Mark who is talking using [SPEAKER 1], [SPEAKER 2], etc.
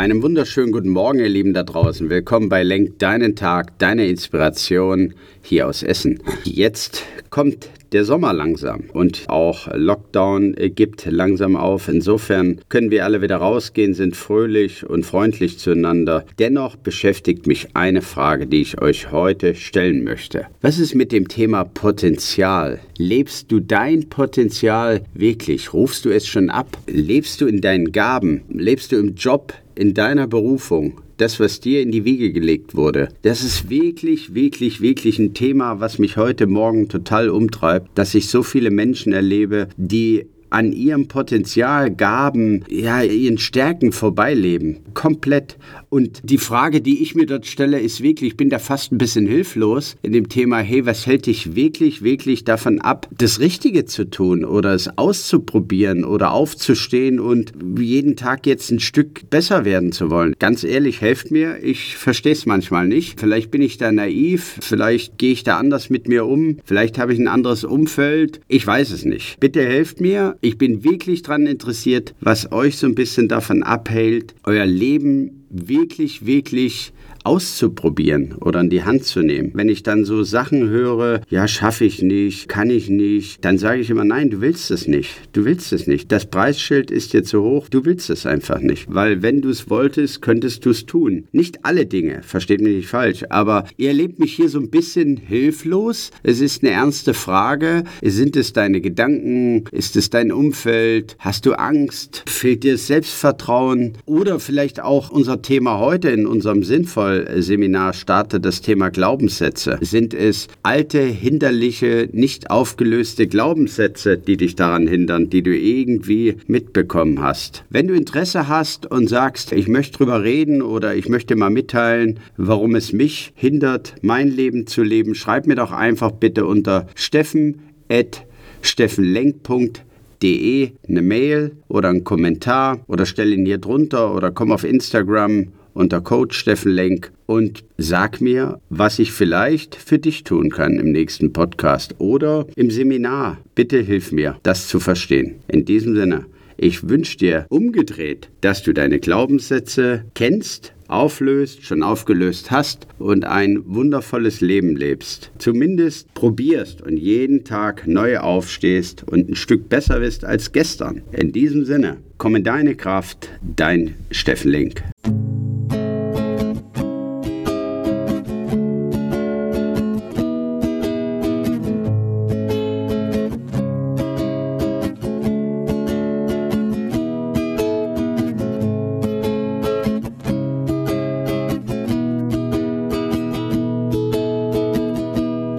[SPEAKER 1] Einen wunderschönen guten Morgen, ihr Lieben da draußen. Willkommen bei Lenk deinen Tag, deine Inspiration hier aus Essen. Jetzt kommt der Sommer langsam und auch Lockdown gibt langsam auf. Insofern können wir alle wieder rausgehen, sind fröhlich und freundlich zueinander. Dennoch beschäftigt mich eine Frage, die ich euch heute stellen möchte. Was ist mit dem Thema Potenzial? Lebst du dein Potenzial wirklich? Rufst du es schon ab? Lebst du in deinen Gaben? Lebst du im Job? In deiner Berufung, das, was dir in die Wiege gelegt wurde, das ist wirklich, wirklich, wirklich ein Thema, was mich heute Morgen total umtreibt, dass ich so viele Menschen erlebe, die an ihrem Potenzial, Gaben, ja, ihren Stärken vorbeileben. Komplett. Und die Frage, die ich mir dort stelle, ist wirklich, ich bin da fast ein bisschen hilflos in dem Thema, hey, was hält dich wirklich, wirklich davon ab, das Richtige zu tun oder es auszuprobieren oder aufzustehen und jeden Tag jetzt ein Stück besser werden zu wollen? Ganz ehrlich, helft mir, ich verstehe es manchmal nicht. Vielleicht bin ich da naiv, vielleicht gehe ich da anders mit mir um, vielleicht habe ich ein anderes Umfeld, ich weiß es nicht. Bitte helft mir, ich bin wirklich daran interessiert, was euch so ein bisschen davon abhält, euer Leben wirklich, wirklich auszuprobieren oder in die Hand zu nehmen. Wenn ich dann so Sachen höre, ja, schaffe ich nicht, kann ich nicht, dann sage ich immer, nein, du willst es nicht. Du willst es nicht. Das Preisschild ist dir zu hoch, du willst es einfach nicht. Weil wenn du es wolltest, könntest du es tun. Nicht alle Dinge, versteht mich nicht falsch, aber ihr erlebt mich hier so ein bisschen hilflos. Es ist eine ernste Frage. Sind es deine Gedanken? Ist es dein Umfeld? Hast du Angst? Fehlt dir Selbstvertrauen? Oder vielleicht auch unser Thema heute in unserem sinnvollen Seminar startet das Thema Glaubenssätze. Sind es alte, hinderliche, nicht aufgelöste Glaubenssätze, die dich daran hindern, die du irgendwie mitbekommen hast? Wenn du Interesse hast und sagst, ich möchte drüber reden oder ich möchte mal mitteilen, warum es mich hindert, mein Leben zu leben, schreib mir doch einfach bitte unter steffen.steffenlenk.de eine Mail oder einen Kommentar oder stell ihn hier drunter oder komm auf Instagram unter Coach Steffen Lenk und sag mir, was ich vielleicht für dich tun kann im nächsten Podcast oder im Seminar. Bitte hilf mir, das zu verstehen. In diesem Sinne, ich wünsche dir umgedreht, dass du deine Glaubenssätze kennst, auflöst, schon aufgelöst hast und ein wundervolles Leben lebst. Zumindest probierst und jeden Tag neu aufstehst und ein Stück besser bist als gestern. In diesem Sinne, komm in deine Kraft, dein Steffen Link.